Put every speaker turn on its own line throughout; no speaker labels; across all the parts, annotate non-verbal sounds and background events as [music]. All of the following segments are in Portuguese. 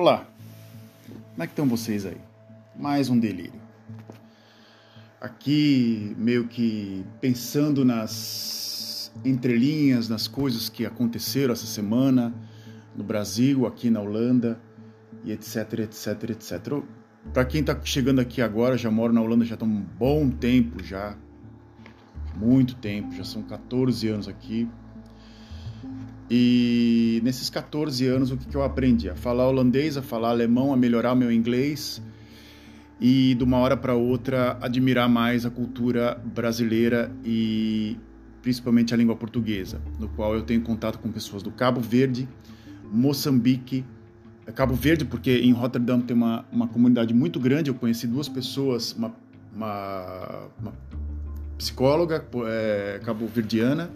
Olá, como é que estão vocês aí? Mais um delírio. Aqui, meio que pensando nas entrelinhas, nas coisas que aconteceram essa semana no Brasil, aqui na Holanda, e etc, etc, etc. Para quem está chegando aqui agora, já moro na Holanda já há um bom tempo já, muito tempo, já são 14 anos aqui. E nesses 14 anos, o que, que eu aprendi? A falar holandês, a falar alemão, a melhorar meu inglês e de uma hora para outra admirar mais a cultura brasileira e principalmente a língua portuguesa, no qual eu tenho contato com pessoas do Cabo Verde, Moçambique, Cabo Verde, porque em Rotterdam tem uma, uma comunidade muito grande. Eu conheci duas pessoas, uma, uma, uma psicóloga é, cabo-verdiana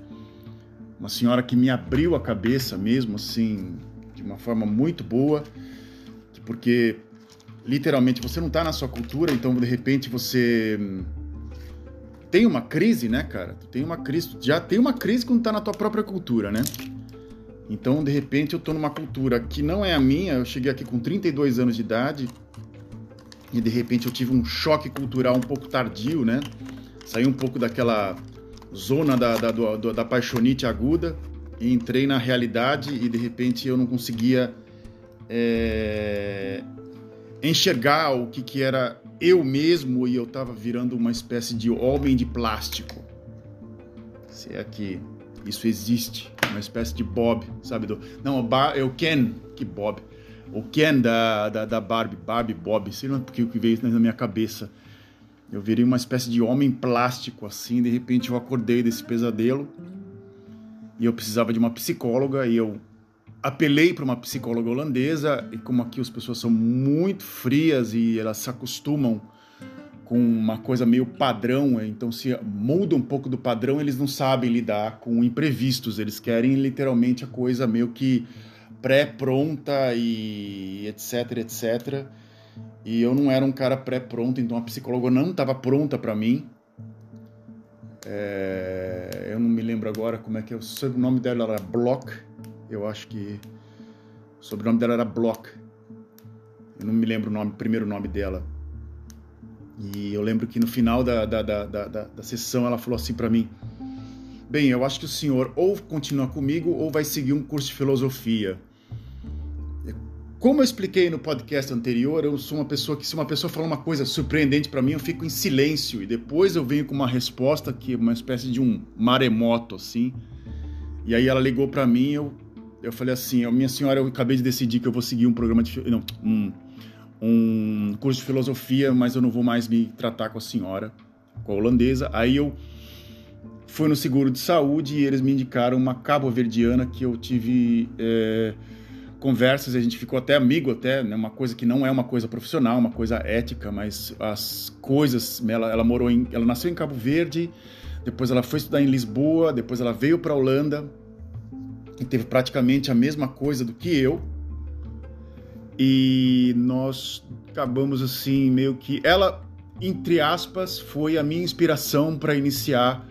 uma senhora que me abriu a cabeça mesmo, assim, de uma forma muito boa, porque literalmente você não está na sua cultura, então de repente você hum, tem uma crise, né, cara? Tu tem uma crise, já tem uma crise quando tá na tua própria cultura, né? Então, de repente, eu tô numa cultura que não é a minha. Eu cheguei aqui com 32 anos de idade e de repente eu tive um choque cultural um pouco tardio, né? Saí um pouco daquela zona da, da, da paixonite aguda entrei na realidade e de repente eu não conseguia é, enxergar o que, que era eu mesmo e eu estava virando uma espécie de homem de plástico. Se é que isso existe, uma espécie de Bob, sabe? Do, não, é o Ken, que Bob. O Ken da, da, da Barbie, Barbie, Bob, sei lá porque o que veio na minha cabeça. Eu virei uma espécie de homem plástico, assim. De repente eu acordei desse pesadelo e eu precisava de uma psicóloga e eu apelei para uma psicóloga holandesa e como aqui as pessoas são muito frias e elas se acostumam com uma coisa meio padrão, então se muda um pouco do padrão, eles não sabem lidar com imprevistos, eles querem literalmente a coisa meio que pré-pronta e etc, etc. E eu não era um cara pré-pronto, então a psicóloga não estava pronta para mim. É, eu não me lembro agora como é que é. O sobrenome dela era Block. Eu acho que o sobrenome dela era Block. Eu não me lembro o nome, primeiro nome dela. E eu lembro que no final da, da, da, da, da sessão ela falou assim para mim: Bem, eu acho que o senhor ou continua comigo ou vai seguir um curso de filosofia. Como eu expliquei no podcast anterior, eu sou uma pessoa que se uma pessoa fala uma coisa surpreendente para mim, eu fico em silêncio e depois eu venho com uma resposta que é uma espécie de um maremoto assim. E aí ela ligou para mim, eu eu falei assim, minha senhora, eu acabei de decidir que eu vou seguir um programa de não, um, um curso de filosofia, mas eu não vou mais me tratar com a senhora, com a holandesa. Aí eu fui no seguro de saúde e eles me indicaram uma cabo-verdiana que eu tive é, conversas, a gente ficou até amigo, até, né? Uma coisa que não é uma coisa profissional, uma coisa ética, mas as coisas. Ela, ela morou em. Ela nasceu em Cabo Verde, depois ela foi estudar em Lisboa, depois ela veio para a Holanda e teve praticamente a mesma coisa do que eu. E nós acabamos assim, meio que. Ela, entre aspas, foi a minha inspiração para iniciar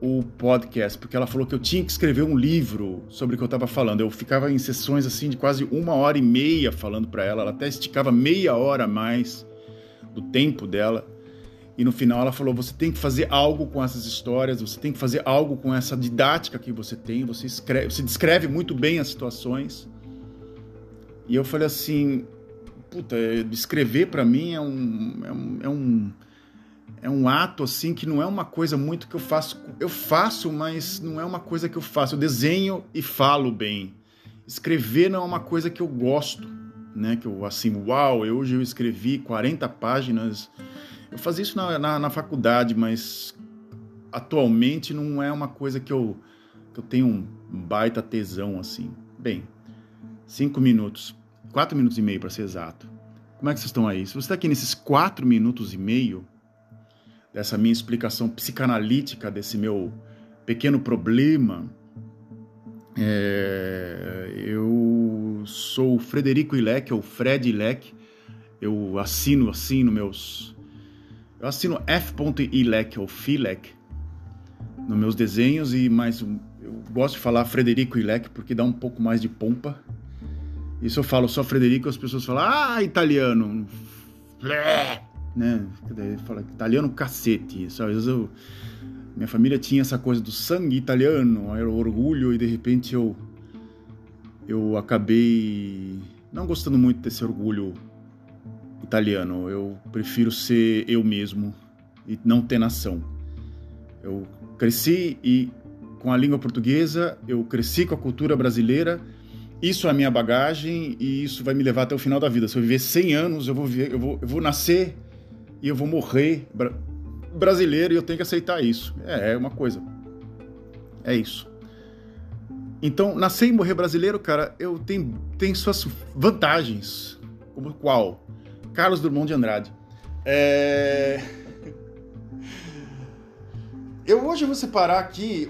o podcast, porque ela falou que eu tinha que escrever um livro sobre o que eu estava falando. Eu ficava em sessões assim de quase uma hora e meia falando para ela, ela até esticava meia hora a mais do tempo dela. E no final ela falou: você tem que fazer algo com essas histórias, você tem que fazer algo com essa didática que você tem, você, escreve, você descreve muito bem as situações. E eu falei assim: puta, escrever para mim é um, é um, é um é um ato assim que não é uma coisa muito que eu faço. Eu faço, mas não é uma coisa que eu faço. Eu desenho e falo bem. Escrever não é uma coisa que eu gosto, né? Que eu assim, uau, hoje eu escrevi 40 páginas. Eu fazia isso na, na, na faculdade, mas atualmente não é uma coisa que eu, que eu tenho um baita tesão assim. Bem, cinco minutos, quatro minutos e meio para ser exato. Como é que vocês estão aí? Se você está aqui nesses quatro minutos e meio, dessa minha explicação psicanalítica desse meu pequeno problema, é, eu sou o Frederico Ilec, ou Fred Ilec, eu assino assim nos meus. Eu assino F.Ilec ou Filec nos meus desenhos, e mais eu gosto de falar Frederico Ilec porque dá um pouco mais de pompa. Isso eu falo só Frederico, as pessoas falam, ah, italiano. Né? Fala, italiano cacete. Às vezes eu, minha família tinha essa coisa do sangue italiano, era orgulho, e de repente eu, eu acabei não gostando muito desse orgulho italiano. Eu prefiro ser eu mesmo e não ter nação. Eu cresci e com a língua portuguesa, eu cresci com a cultura brasileira. Isso é a minha bagagem e isso vai me levar até o final da vida. Se eu viver 100 anos, eu vou, viver, eu vou, eu vou nascer e eu vou morrer bra brasileiro e eu tenho que aceitar isso. É, é uma coisa. É isso. Então, nascer e morrer brasileiro, cara, eu tenho, tenho suas vantagens. Como qual? Carlos Drummond de Andrade. É... [laughs] Eu hoje vou separar aqui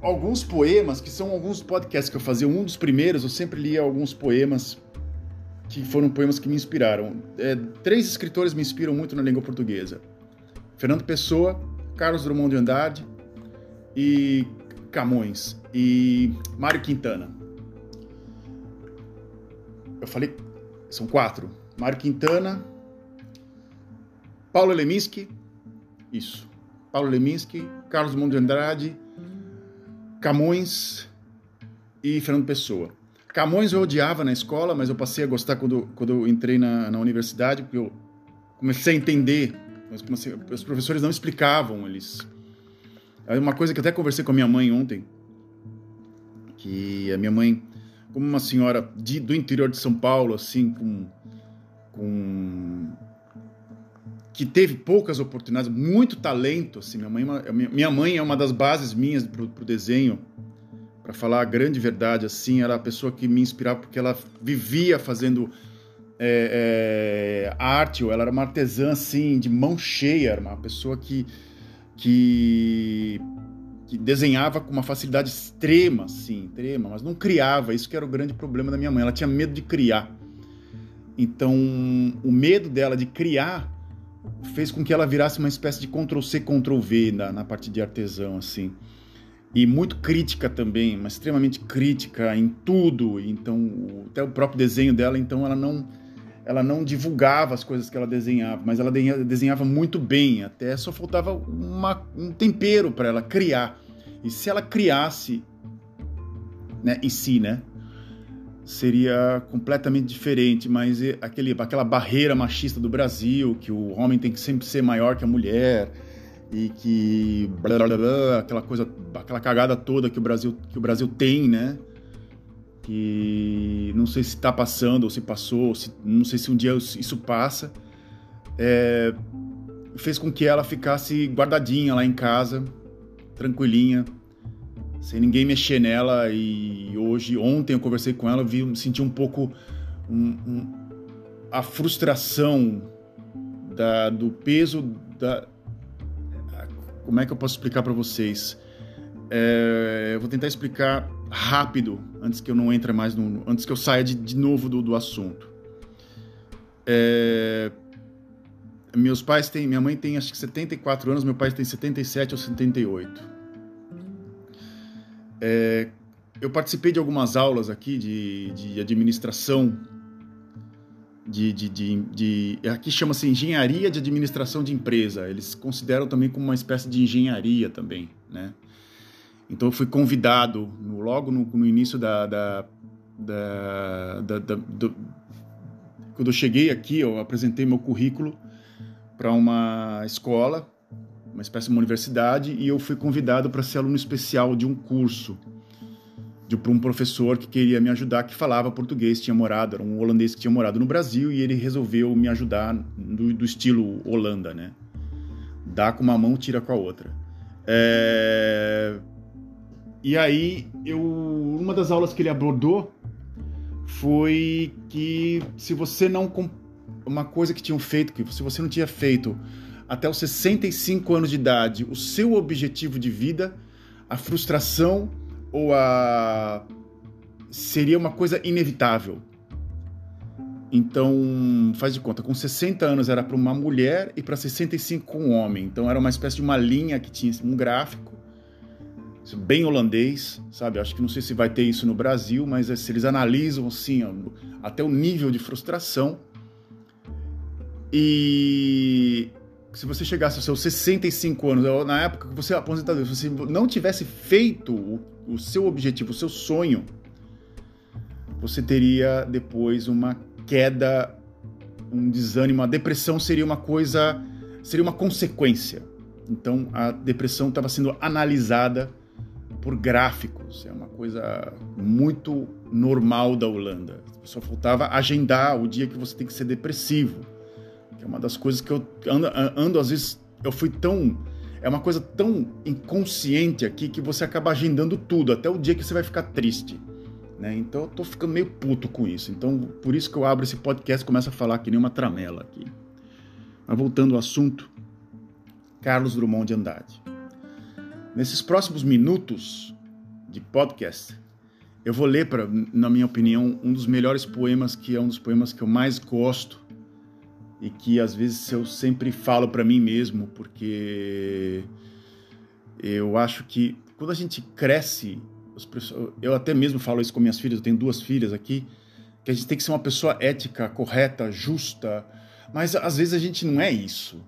alguns poemas, que são alguns podcasts que eu fazia. Um dos primeiros, eu sempre lia alguns poemas que foram poemas que me inspiraram. É, três escritores me inspiram muito na língua portuguesa: Fernando Pessoa, Carlos Drummond de Andrade e Camões e Mário Quintana. Eu falei, são quatro: Mário Quintana, Paulo Leminski, isso. Paulo Leminski, Carlos Drummond de Andrade, Camões e Fernando Pessoa. Camões eu odiava na escola, mas eu passei a gostar quando, quando eu entrei na, na universidade, porque eu comecei a entender. Comecei, os professores não explicavam, eles. É uma coisa que eu até conversei com a minha mãe ontem, que a minha mãe, como uma senhora de, do interior de São Paulo, assim, com, com que teve poucas oportunidades, muito talento. Assim, minha, mãe, é minha mãe é uma das bases minhas para o desenho, para falar a grande verdade. Assim, era a pessoa que me inspirava porque ela vivia fazendo é, é, arte. Ela era uma artesã assim, de mão cheia, era uma pessoa que, que, que desenhava com uma facilidade extrema, assim, extrema, mas não criava. Isso que era o grande problema da minha mãe. Ela tinha medo de criar. Então, o medo dela de criar fez com que ela virasse uma espécie de Ctrl-C, Ctrl-V na, na parte de artesão, assim. E muito crítica também, mas extremamente crítica em tudo. Então, até o próprio desenho dela, então ela não ela não divulgava as coisas que ela desenhava, mas ela desenhava muito bem, até só faltava uma, um tempero para ela criar. E se ela criasse, né, em si, né, seria completamente diferente, mas aquele, aquela barreira machista do Brasil, que o homem tem que sempre ser maior que a mulher e que blá, blá, blá, aquela coisa, aquela cagada toda que o Brasil que o Brasil tem, né? Que não sei se está passando ou se passou, ou se, não sei se um dia isso passa, é, fez com que ela ficasse guardadinha lá em casa, tranquilinha, sem ninguém mexer nela. E hoje, ontem eu conversei com ela, vi, senti um pouco um, um, a frustração da, do peso da. Como é que eu posso explicar para vocês? É, eu vou tentar explicar rápido antes que eu não entre mais no, antes que eu saia de, de novo do, do assunto. É, meus pais têm, minha mãe tem acho que 74 anos, meu pai tem 77 ou 78. É, eu participei de algumas aulas aqui de, de administração, de, de, de, de aqui chama-se engenharia de administração de empresa. Eles consideram também como uma espécie de engenharia também, né? Então eu fui convidado no, logo no, no início da, da, da, da, da do, quando eu cheguei aqui, eu apresentei meu currículo para uma escola uma espécie de uma universidade, e eu fui convidado para ser aluno especial de um curso de para um professor que queria me ajudar, que falava português, tinha morado, era um holandês que tinha morado no Brasil, e ele resolveu me ajudar do, do estilo Holanda, né? Dá com uma mão, tira com a outra. É... E aí, eu, uma das aulas que ele abordou foi que se você não uma coisa que tinham feito, que se você não tinha feito até os 65 anos de idade o seu objetivo de vida, a frustração ou a seria uma coisa inevitável. Então, faz de conta, com 60 anos era para uma mulher e para 65 com um homem. Então era uma espécie de uma linha que tinha um gráfico bem holandês, sabe? Acho que não sei se vai ter isso no Brasil, mas é, se eles analisam assim, até o nível de frustração. E se você chegasse aos seus 65 anos, na época que você é aposentado, se você não tivesse feito o, o seu objetivo, o seu sonho, você teria depois uma queda, um desânimo, a depressão seria uma coisa, seria uma consequência. Então a depressão estava sendo analisada por gráficos, é uma coisa muito normal da Holanda. Só faltava agendar o dia que você tem que ser depressivo, é uma das coisas que eu ando, ando às vezes eu fui tão é uma coisa tão inconsciente aqui que você acaba agendando tudo, até o dia que você vai ficar triste. Né? Então eu tô ficando meio puto com isso. Então por isso que eu abro esse podcast e começo a falar que nem uma tramela aqui. Mas voltando ao assunto, Carlos Drummond de Andrade. Nesses próximos minutos de podcast, eu vou ler, pra, na minha opinião, um dos melhores poemas, que é um dos poemas que eu mais gosto e que às vezes eu sempre falo para mim mesmo, porque eu acho que quando a gente cresce, eu até mesmo falo isso com minhas filhas, eu tenho duas filhas aqui, que a gente tem que ser uma pessoa ética, correta, justa, mas às vezes a gente não é isso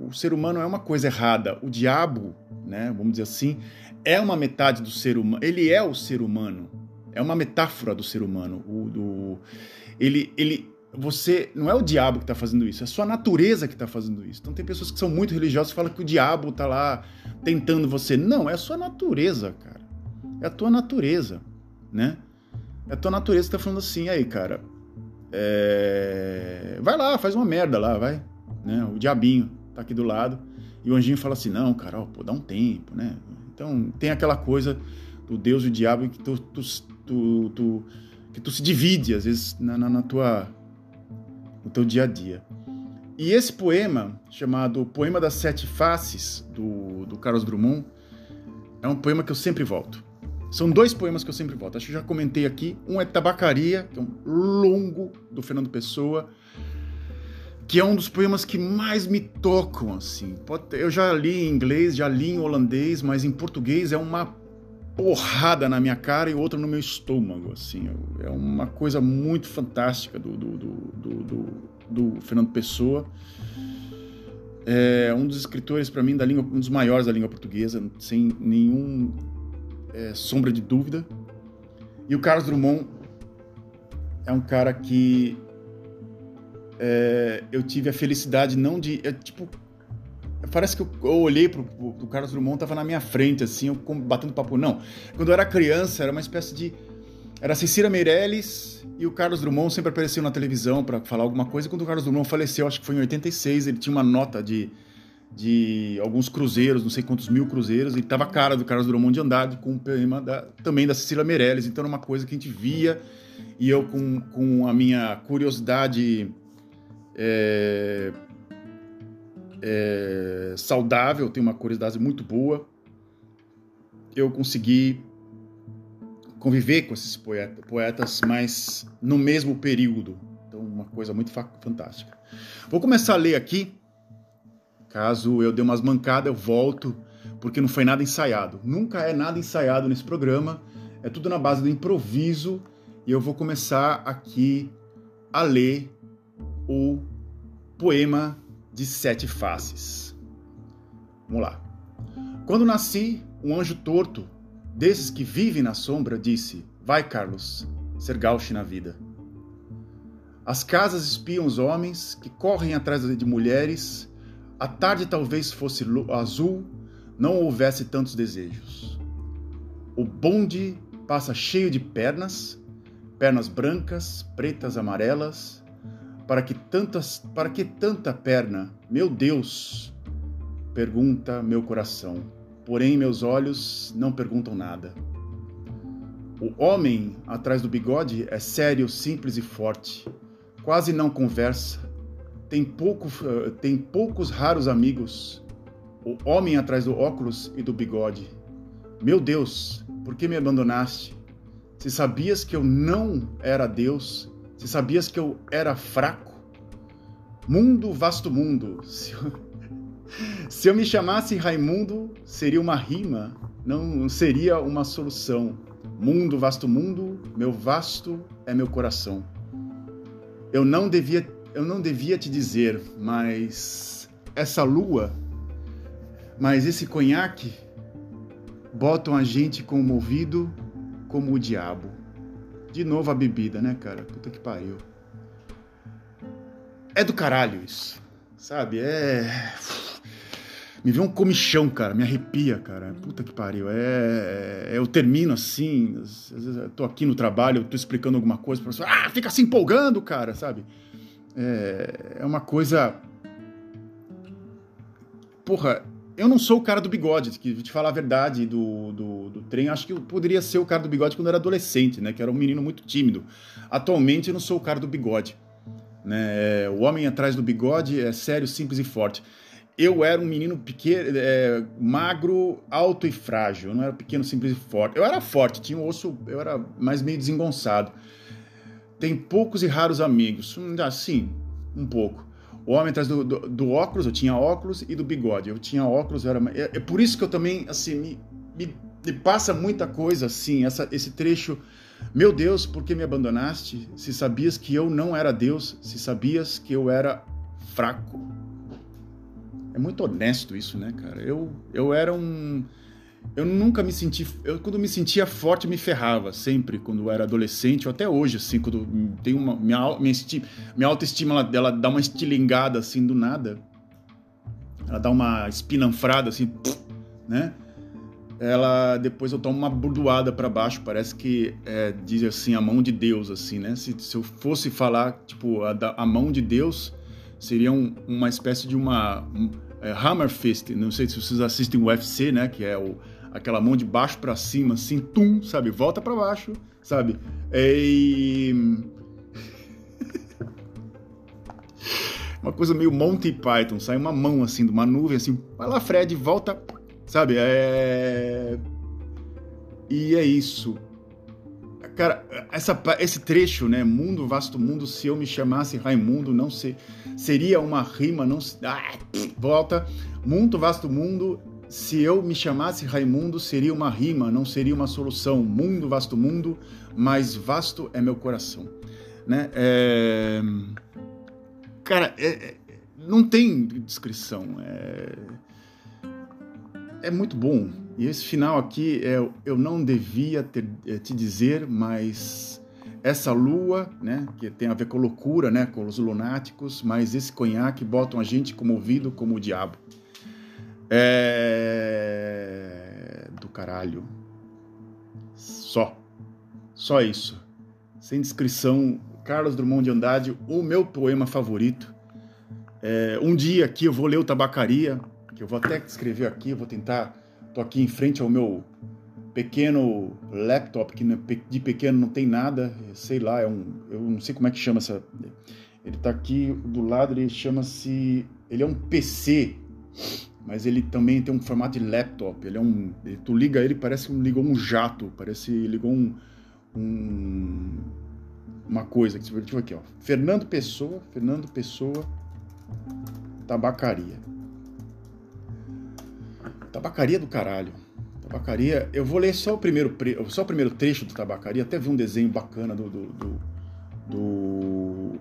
o ser humano é uma coisa errada. O diabo, né, vamos dizer assim, é uma metade do ser humano. Ele é o ser humano. É uma metáfora do ser humano. O, do, ele, ele, você não é o diabo que está fazendo isso, é a sua natureza que está fazendo isso. Então tem pessoas que são muito religiosas e falam que o diabo está lá tentando você. Não, é a sua natureza, cara. É a tua natureza, né? É a tua natureza que está falando assim, aí, cara. É... Vai lá, faz uma merda lá, vai né? O diabinho tá aqui do lado. E o anjinho fala assim: não, Carol, pô, dá um tempo, né? Então tem aquela coisa do Deus e o diabo que tu, tu, tu, tu que tu se divide às vezes na, na, na, tua no teu dia a dia. E esse poema chamado Poema das Sete Faces do, do Carlos Drummond é um poema que eu sempre volto. São dois poemas que eu sempre volto. Acho que já comentei aqui. Um é Tabacaria, que é um longo do Fernando Pessoa que é um dos poemas que mais me tocam, assim. Eu já li em inglês, já li em holandês, mas em português é uma porrada na minha cara e outra no meu estômago, assim. É uma coisa muito fantástica do, do, do, do, do Fernando Pessoa. É um dos escritores, para mim, da língua, um dos maiores da língua portuguesa, sem nenhum é, sombra de dúvida. E o Carlos Drummond é um cara que é, eu tive a felicidade não de. É, tipo, parece que eu, eu olhei pro, pro, pro, Carlos Drummond, tava na minha frente, assim, eu batendo papo. Não. Quando eu era criança, era uma espécie de. Era Cecília Meirelles e o Carlos Drummond sempre apareceu na televisão para falar alguma coisa. Quando o Carlos Drummond faleceu, acho que foi em 86, ele tinha uma nota de, de alguns cruzeiros, não sei quantos mil cruzeiros, e tava a cara do Carlos Drummond de Andrade com o poema da, também da Cecília Meirelles. Então era uma coisa que a gente via e eu com, com a minha curiosidade é, é, saudável, tem uma curiosidade muito boa. Eu consegui conviver com esses poetas, poetas, mas no mesmo período. Então, uma coisa muito fantástica. Vou começar a ler aqui. Caso eu dê umas mancadas, eu volto, porque não foi nada ensaiado. Nunca é nada ensaiado nesse programa. É tudo na base do improviso. E eu vou começar aqui a ler o Poema de Sete Faces. Vamos lá. Quando nasci, um anjo torto, desses que vivem na sombra, disse: Vai, Carlos, ser gauche na vida. As casas espiam os homens que correm atrás de mulheres. A tarde talvez fosse azul, não houvesse tantos desejos. O bonde passa cheio de pernas, pernas brancas, pretas, amarelas, para que tantas, para que tanta perna? Meu Deus, pergunta meu coração. Porém meus olhos não perguntam nada. O homem atrás do bigode é sério, simples e forte. Quase não conversa. Tem, pouco, tem poucos raros amigos. O homem atrás do óculos e do bigode. Meu Deus, por que me abandonaste? Se sabias que eu não era Deus, se sabias que eu era fraco? Mundo, vasto mundo. Se, [laughs] Se eu me chamasse Raimundo, seria uma rima, não seria uma solução. Mundo, vasto mundo, meu vasto é meu coração. Eu não devia, eu não devia te dizer, mas essa lua, mas esse conhaque botam a gente comovido como o diabo. De novo a bebida, né, cara? Puta que pariu. É do caralho isso. Sabe? É. [sighs] Me vê um comichão, cara. Me arrepia, cara. Puta que pariu. É. é eu termino assim. Às vezes eu tô aqui no trabalho, eu tô explicando alguma coisa, o professor. Ah, fica se empolgando, cara, sabe? É, é uma coisa. Porra, eu não sou o cara do bigode, que te falar a verdade do, do, do, trem. Acho que eu poderia ser o cara do bigode quando eu era adolescente, né? Que era um menino muito tímido. Atualmente eu não sou o cara do bigode. Né? O homem atrás do bigode é sério, simples e forte. Eu era um menino pequeno, é, magro, alto e frágil. Eu não era pequeno, simples e forte. Eu era forte, tinha um osso, eu era mais meio desengonçado. Tem poucos e raros amigos. Assim, um pouco. O homem atrás do, do, do, óculos, eu tinha óculos e do bigode. Eu tinha óculos, era. É, é por isso que eu também, assim, me, me, me passa muita coisa, assim, essa, esse trecho. Meu Deus, por que me abandonaste? Se sabias que eu não era Deus, se sabias que eu era fraco. É muito honesto isso, né, cara? Eu, eu era um eu nunca me senti. Eu, quando me sentia forte, me ferrava, sempre, quando eu era adolescente, ou até hoje, assim, quando tem uma. Minha, minha, minha autoestima, ela, ela dá uma estilingada, assim, do nada. Ela dá uma espinanfrada, assim, né? Ela. Depois eu tomo uma burdoada para baixo, parece que é, diz assim, a mão de Deus, assim, né? Se, se eu fosse falar, tipo, a, a mão de Deus seria um, uma espécie de uma. Um, é, Hammer Fist, não sei se vocês assistem o UFC, né? Que é o, aquela mão de baixo para cima, assim, tum, sabe? Volta para baixo, sabe? E... [laughs] uma coisa meio Monty Python, sai uma mão assim, de uma nuvem, assim, vai lá, Fred, volta, sabe? É... E é isso. Cara, essa, esse trecho, né? Mundo, vasto mundo, se eu me chamasse Raimundo, não sei. Seria uma rima, não. Ah, [sniffs] volta. Mundo, vasto mundo, se eu me chamasse Raimundo, seria uma rima, não seria uma solução. Mundo, vasto mundo, mas vasto é meu coração. Né? É... Cara, é... é não tem descrição. É... é muito bom e esse final aqui é eu não devia ter, é, te dizer, mas essa lua, né, que tem a ver com loucura, né, com os lunáticos, mas esse conhaque botam a gente comovido como o diabo. É do caralho. Só. Só isso. Sem descrição, Carlos Drummond de Andrade, o meu poema favorito. É, um dia aqui eu vou ler o Tabacaria, que eu vou até escrever aqui, vou tentar Tô aqui em frente ao meu pequeno laptop, que de pequeno não tem nada, sei lá, é um, eu não sei como é que chama essa. Ele tá aqui do lado, ele chama-se, ele é um PC, mas ele também tem um formato de laptop. Ele é um, tu liga ele, parece que ligou um jato, parece ligou um, um uma coisa que você aqui, ó. Fernando Pessoa, Fernando Pessoa, tabacaria. Tabacaria do caralho. Tabacaria. Eu vou ler só o primeiro, só o primeiro trecho do Tabacaria. Até vi um desenho bacana do. do, do, do,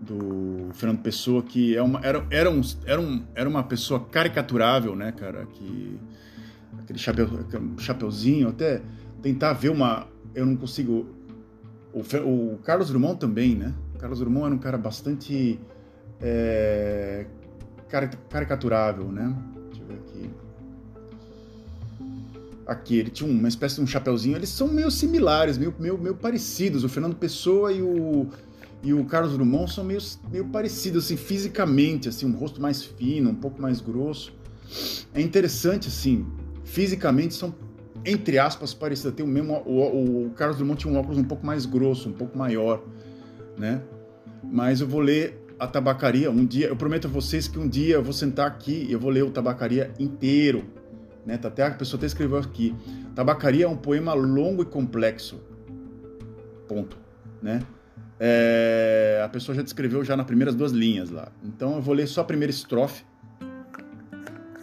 do Fernando Pessoa, que é uma, era, era, um, era, um, era uma pessoa caricaturável, né, cara? Que, aquele chapéu, chapeuzinho, até tentar ver uma. Eu não consigo. O, o Carlos Drummond também, né? O Carlos Drummond era um cara bastante. É, caricaturável, né? Deixa eu ver aqui. Aqui, ele tinha uma espécie de um chapeuzinho. Eles são meio similares, meio, meio, meio parecidos. O Fernando Pessoa e o, e o Carlos Drummond são meio, meio parecidos, assim, fisicamente, assim, um rosto mais fino, um pouco mais grosso. É interessante, assim, fisicamente são, entre aspas, parecidos. Tem o mesmo, o, o Carlos Drummond tinha um óculos um pouco mais grosso, um pouco maior, né? Mas eu vou ler a tabacaria. Um dia, eu prometo a vocês que um dia eu vou sentar aqui e eu vou ler o tabacaria inteiro. Né? Tá até a pessoa até escreveu aqui. Tabacaria é um poema longo e complexo. Ponto. Né? é, a pessoa já descreveu já nas primeiras duas linhas lá. Então eu vou ler só a primeira estrofe,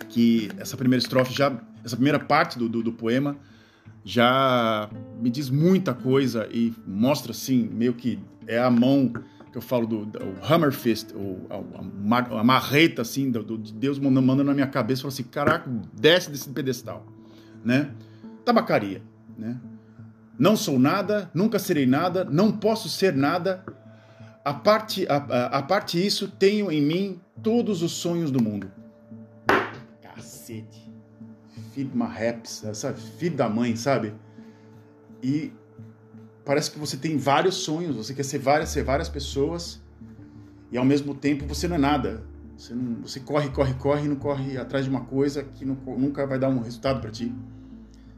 que essa primeira estrofe já, essa primeira parte do, do, do poema já me diz muita coisa e mostra assim, meio que é a mão eu falo do, do hammer fist, a, a, marreta assim, do, do, de Deus mandando na minha cabeça, fala assim, caraca, desce desse pedestal, né? Tabacaria, né? Não sou nada, nunca serei nada, não posso ser nada. A parte, a, a, a parte isso, tenho em mim todos os sonhos do mundo. Cacete. Filho de uma sabe? Filho da mãe, sabe? E parece que você tem vários sonhos, você quer ser várias, ser várias pessoas e ao mesmo tempo você não é nada. Você, não, você corre, corre, corre não corre atrás de uma coisa que não, nunca vai dar um resultado para ti.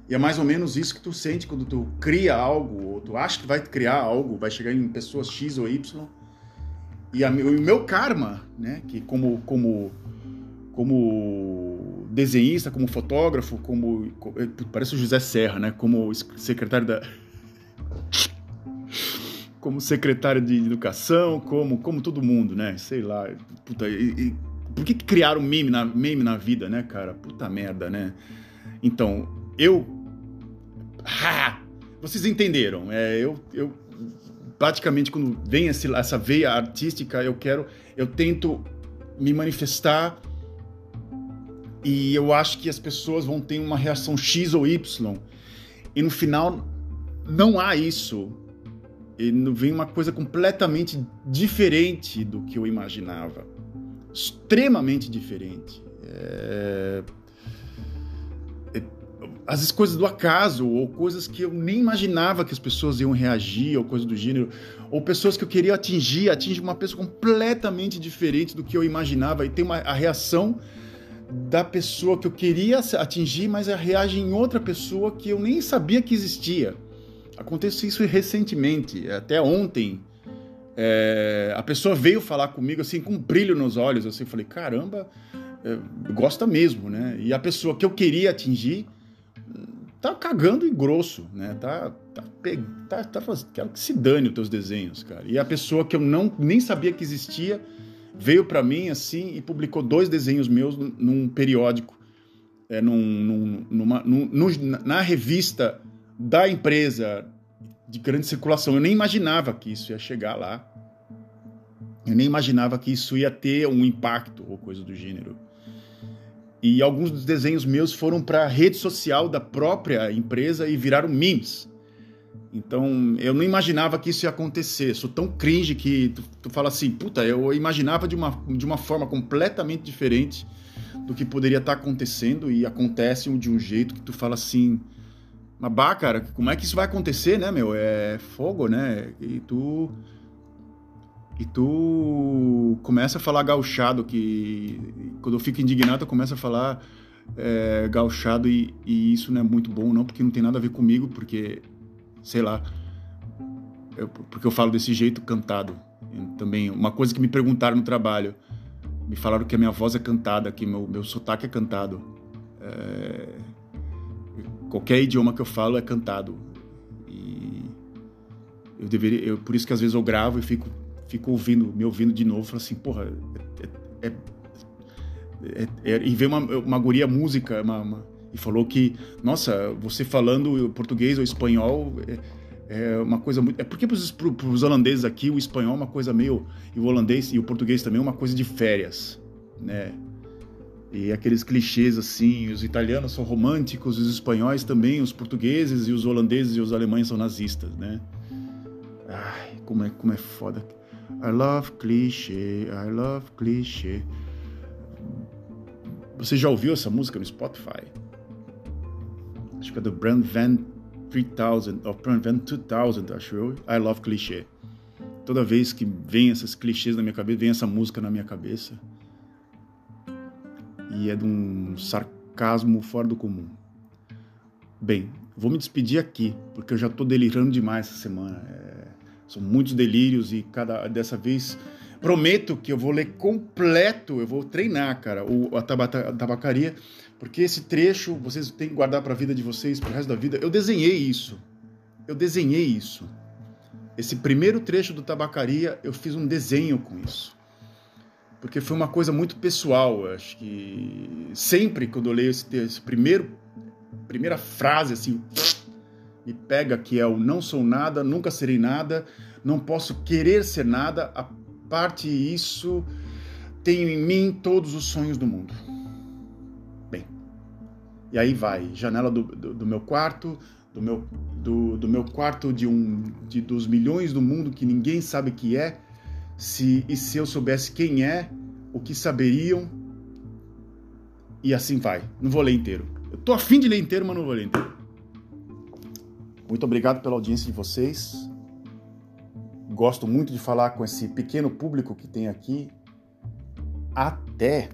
E é mais ou menos isso que tu sente quando tu cria algo, ou tu acha que vai criar algo, vai chegar em pessoas X ou Y. E o meu karma, né, que como, como, como desenhista, como fotógrafo, como. Parece o José Serra, né? Como secretário da. Como secretário de educação, como, como todo mundo, né? Sei lá. Puta, e, e, por que, que criaram meme na, meme na vida, né, cara? Puta merda, né? Então, eu. [laughs] Ha! Vocês entenderam. É, eu, eu praticamente quando vem esse, essa veia artística, eu quero, eu tento me manifestar e eu acho que as pessoas vão ter uma reação X ou Y. E no final não há isso. E vem uma coisa completamente diferente do que eu imaginava. Extremamente diferente. É às vezes coisas do acaso, ou coisas que eu nem imaginava que as pessoas iam reagir, ou coisas do gênero, ou pessoas que eu queria atingir, atinge uma pessoa completamente diferente do que eu imaginava, e tem uma, a reação da pessoa que eu queria atingir, mas reage em outra pessoa que eu nem sabia que existia. Aconteceu isso recentemente, até ontem. É, a pessoa veio falar comigo assim com um brilho nos olhos, assim, eu falei, caramba, é, gosta mesmo, né? E a pessoa que eu queria atingir tá cagando e grosso, né? Tá, tá, tá, tá quero que se dane os teus desenhos, cara. E a pessoa que eu não nem sabia que existia veio para mim assim e publicou dois desenhos meus num periódico, é, num, num, numa, num, na revista da empresa de grande circulação. Eu nem imaginava que isso ia chegar lá. Eu nem imaginava que isso ia ter um impacto ou coisa do gênero. E alguns dos desenhos meus foram para a rede social da própria empresa e viraram memes. Então, eu não imaginava que isso ia acontecer. Sou tão cringe que tu, tu fala assim, puta, eu imaginava de uma, de uma forma completamente diferente do que poderia estar tá acontecendo e acontece de um jeito que tu fala assim, mas bah, cara, como é que isso vai acontecer, né, meu? É fogo, né? E tu e tu começa a falar gauchado, que quando eu fico indignado, eu começo a falar é, gauchado e, e, isso não é muito bom, não, porque não tem nada a ver comigo, porque, sei lá, eu, porque eu falo desse jeito cantado. também, uma coisa que me perguntaram no trabalho, me falaram que a minha voz é cantada, que meu, meu sotaque é cantado. É, qualquer idioma que eu falo é cantado. E eu deveria, eu, por isso que às vezes eu gravo e fico fico ouvindo, me ouvindo de novo, falo assim, porra, é, é, é, é e veio uma, uma guria música, uma, uma, e falou que, nossa, você falando português ou espanhol é, é uma coisa muito. É porque para os holandeses aqui o espanhol é uma coisa meio. E o holandês e o português também é uma coisa de férias, né? E aqueles clichês assim, os italianos são românticos, os espanhóis também, os portugueses e os holandeses e os alemães são nazistas, né? Ai, como é, como é foda. I love clichê, I love clichê. Você já ouviu essa música no Spotify? Acho que é do Brand Van 3000, ou Brand Van 2000, acho eu. I love clichê. Toda vez que vem esses clichês na minha cabeça, vem essa música na minha cabeça. E é de um sarcasmo fora do comum. Bem, vou me despedir aqui, porque eu já estou delirando demais essa semana. É são muitos delírios e cada dessa vez prometo que eu vou ler completo, eu vou treinar, cara, o, a, tabata, a tabacaria, porque esse trecho vocês têm que guardar para a vida de vocês, para o resto da vida. Eu desenhei isso. Eu desenhei isso. esse primeiro trecho do Tabacaria, eu fiz um desenho com isso. Porque foi uma coisa muito pessoal. Acho que sempre quando eu leio esse texto, primeiro, primeira frase assim, me pega que é o não sou nada, nunca serei nada, não posso querer ser nada, a parte isso tenho em mim todos os sonhos do mundo. Bem, e aí vai, janela do, do, do meu quarto, do meu, do, do meu quarto de um de, dos milhões do mundo que ninguém sabe que é, se e se eu soubesse quem é, o que saberiam, e assim vai. Não vou ler inteiro. Eu tô afim de ler inteiro, mas não vou ler inteiro. Muito obrigado pela audiência de vocês. Gosto muito de falar com esse pequeno público que tem aqui. Até!